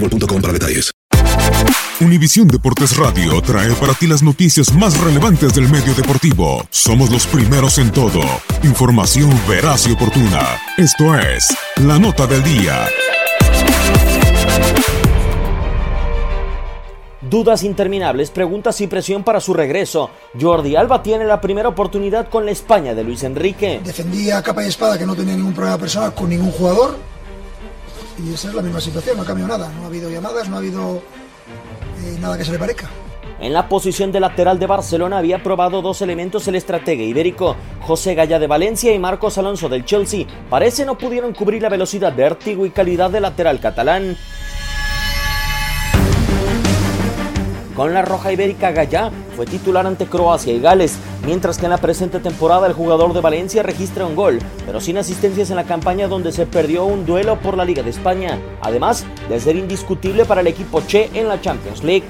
boostmobile.com para detalles. Univisión Deportes Radio trae para ti las noticias más relevantes del medio deportivo. Somos los primeros en todo. Información veraz y oportuna. Esto es La Nota del Día. Dudas interminables, preguntas y presión para su regreso. Jordi Alba tiene la primera oportunidad con la España de Luis Enrique. Defendía a capa y espada que no tenía ningún problema personal con ningún jugador. Y esa es la misma situación, no ha cambiado nada. No ha habido llamadas, no ha habido eh, nada que se le parezca. En la posición de lateral de Barcelona había probado dos elementos el estratega ibérico, José Gaya de Valencia y Marcos Alonso del Chelsea. Parece no pudieron cubrir la velocidad, vértigo y calidad del lateral catalán. Con la roja ibérica Gaya fue titular ante Croacia y Gales, mientras que en la presente temporada el jugador de Valencia registra un gol, pero sin asistencias en la campaña donde se perdió un duelo por la Liga de España, además de ser indiscutible para el equipo Che en la Champions League.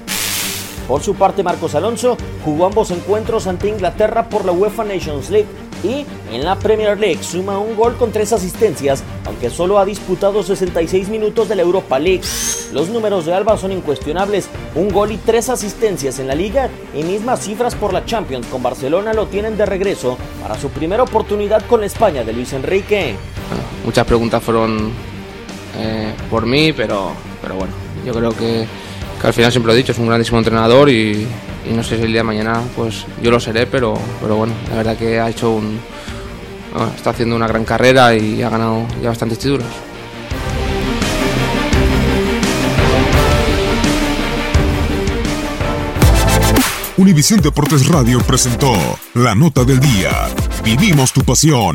Por su parte, Marcos Alonso jugó ambos encuentros ante Inglaterra por la UEFA Nations League y en la Premier League suma un gol con tres asistencias, aunque solo ha disputado 66 minutos de la Europa League. Los números de Alba son incuestionables, un gol y tres asistencias en la liga y mismas cifras por la Champions con Barcelona lo tienen de regreso para su primera oportunidad con la España de Luis Enrique. Muchas preguntas fueron eh, por mí, pero, pero bueno, yo creo que, al final siempre lo he dicho, es un grandísimo entrenador y, y no sé si el día de mañana pues yo lo seré, pero, pero bueno, la verdad que ha hecho un... bueno, está haciendo una gran carrera y ha ganado ya bastantes títulos. Univisión Deportes Radio presentó La Nota del Día. Vivimos tu pasión.